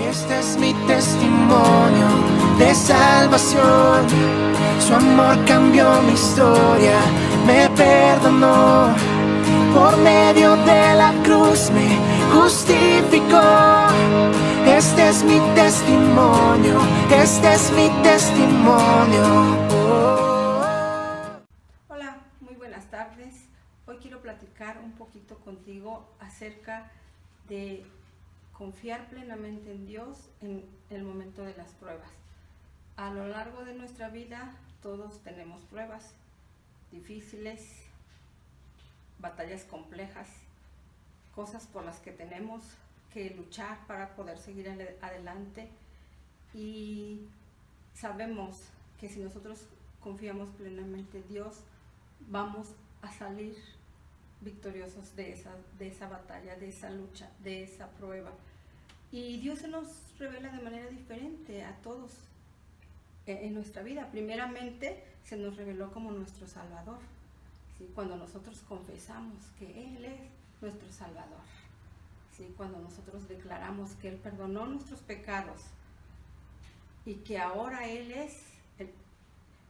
Este es mi testimonio de salvación. Su amor cambió mi historia, me perdonó. Por medio de la cruz me justificó. Este es mi testimonio, este es mi testimonio. Hola, muy buenas tardes. Hoy quiero platicar un poquito contigo acerca de confiar plenamente en Dios en el momento de las pruebas. A lo largo de nuestra vida todos tenemos pruebas difíciles, batallas complejas, cosas por las que tenemos que luchar para poder seguir adelante y sabemos que si nosotros confiamos plenamente en Dios, vamos a salir victoriosos de esa, de esa batalla, de esa lucha, de esa prueba. Y Dios se nos revela de manera diferente a todos en nuestra vida. Primeramente se nos reveló como nuestro Salvador, ¿sí? cuando nosotros confesamos que Él es nuestro Salvador, ¿sí? cuando nosotros declaramos que Él perdonó nuestros pecados y que ahora Él es el,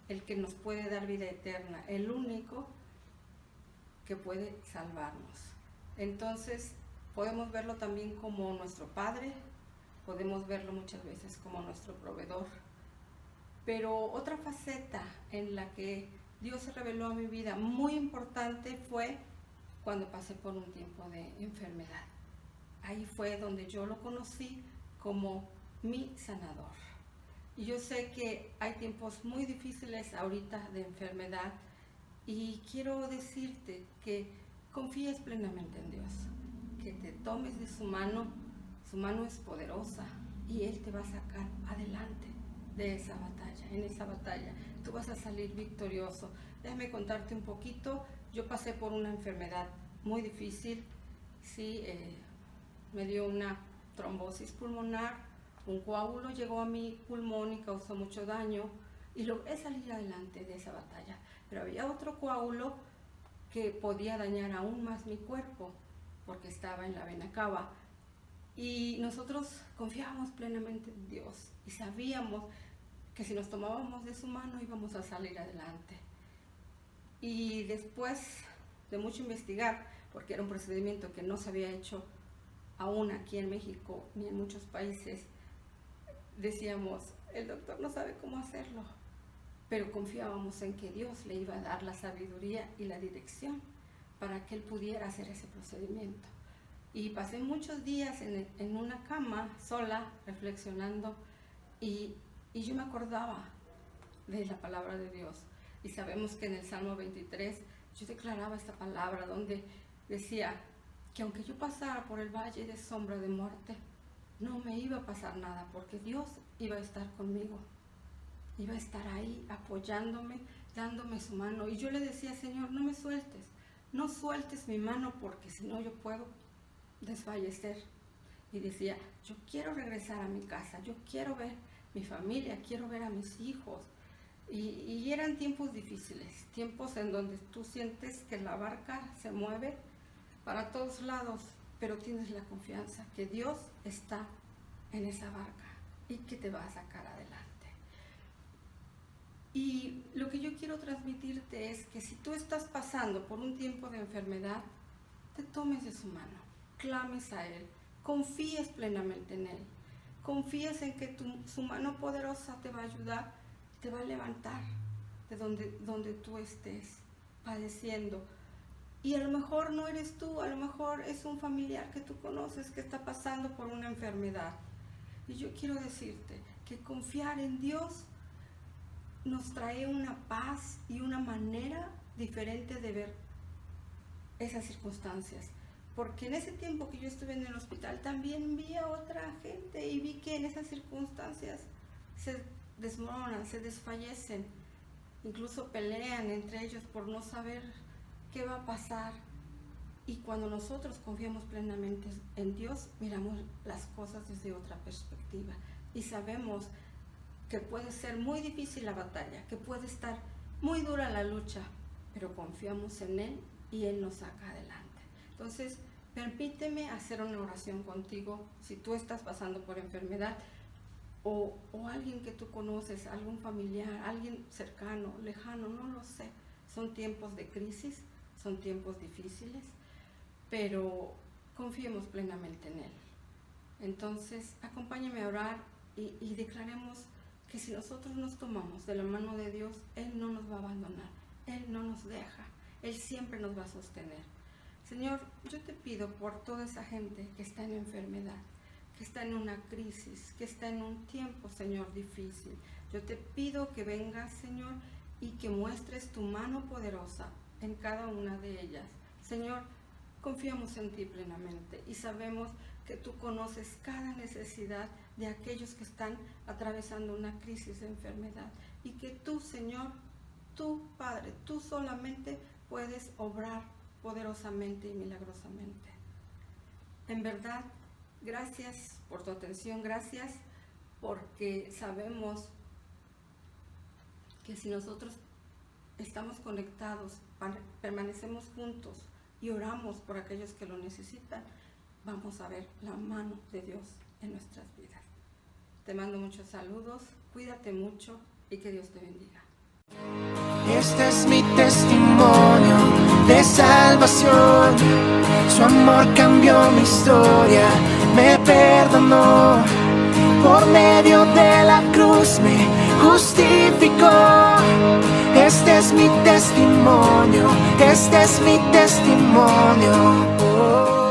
el que nos puede dar vida eterna, el único que puede salvarnos. Entonces, podemos verlo también como nuestro Padre, podemos verlo muchas veces como nuestro proveedor. Pero otra faceta en la que Dios se reveló a mi vida muy importante fue cuando pasé por un tiempo de enfermedad. Ahí fue donde yo lo conocí como mi sanador. Y yo sé que hay tiempos muy difíciles ahorita de enfermedad y quiero decirte que confíes plenamente en Dios, que te tomes de su mano, su mano es poderosa y Él te va a sacar adelante de esa batalla, en esa batalla. Tú vas a salir victorioso. Déjame contarte un poquito. Yo pasé por una enfermedad muy difícil, sí, eh, me dio una trombosis pulmonar, un coágulo llegó a mi pulmón y causó mucho daño y logré salir adelante de esa batalla pero había otro coágulo que podía dañar aún más mi cuerpo porque estaba en la vena cava. Y nosotros confiábamos plenamente en Dios y sabíamos que si nos tomábamos de su mano íbamos a salir adelante. Y después de mucho investigar, porque era un procedimiento que no se había hecho aún aquí en México ni en muchos países, decíamos, el doctor no sabe cómo hacerlo, pero confiábamos en que Dios le iba a dar la sabiduría y la dirección para que él pudiera hacer ese procedimiento. Y pasé muchos días en, una cama sola, reflexionando, y, y, yo me acordaba de la palabra de Dios. Y sabemos que en el Salmo 23 yo declaraba esta palabra donde decía que aunque yo pasara por el valle de sombra de muerte, no me iba a pasar nada, porque Dios iba a estar conmigo iba a estar ahí apoyándome, dándome su mano. Y yo le decía, Señor, no me sueltes, no sueltes mi mano porque si no yo puedo desfallecer. Y decía, yo quiero regresar a mi casa, yo quiero ver mi familia, quiero ver a mis hijos. Y, y eran tiempos difíciles, tiempos en donde tú sientes que la barca se mueve para todos lados, pero tienes la confianza que Dios está en esa barca y que te va a sacar adelante. Y lo que yo quiero transmitirte es que si tú estás pasando por un tiempo de enfermedad, te tomes de su mano, clames a Él, confíes plenamente en Él, confíes en que su mano poderosa te va a ayudar, te va a levantar de donde, donde tú estés padeciendo. Y a lo mejor no eres tú, a lo mejor es un familiar que tú conoces que está pasando por una enfermedad. Y yo quiero decirte que confiar en Dios nos trae una paz y una manera diferente de ver esas circunstancias. Porque en ese tiempo que yo estuve en el hospital también vi a otra gente y vi que en esas circunstancias se desmoronan, se desfallecen, incluso pelean entre ellos por no saber qué va a pasar. Y cuando nosotros confiamos plenamente en Dios, miramos las cosas desde otra perspectiva y sabemos que puede ser muy difícil la batalla, que puede estar muy dura la lucha, pero confiamos en Él y Él nos saca adelante. Entonces, permíteme hacer una oración contigo si tú estás pasando por enfermedad o, o, alguien que tú conoces, algún familiar, alguien cercano, lejano, no lo sé. Son tiempos de crisis, son tiempos difíciles, pero confiemos plenamente en Él. Entonces, acompáñame a orar y, y declaremos que si nosotros nos tomamos de la mano de Dios, Él no nos va a abandonar, Él no nos deja, Él siempre nos va a sostener. Señor, yo te pido por toda esa gente que está en enfermedad, que está en una crisis, que está en un tiempo, Señor, difícil. Yo te pido que vengas, Señor, y que muestres tu mano poderosa en cada una de ellas. Señor, confiamos en ti plenamente y sabemos que tú conoces cada necesidad de aquellos que están atravesando una crisis de enfermedad y que tú, Señor, tú, Padre, tú solamente puedes obrar poderosamente y milagrosamente. En verdad, gracias por tu atención, gracias porque sabemos que si nosotros estamos conectados, permanecemos juntos y oramos por aquellos que lo necesitan, vamos a ver la mano de Dios en nuestras vidas. Te mando muchos saludos, cuídate mucho y que Dios te bendiga. Este es mi testimonio de salvación. Su amor cambió mi historia, me perdonó. Por medio de la cruz me justificó. Testimonio, este es mi testimonio. Oh.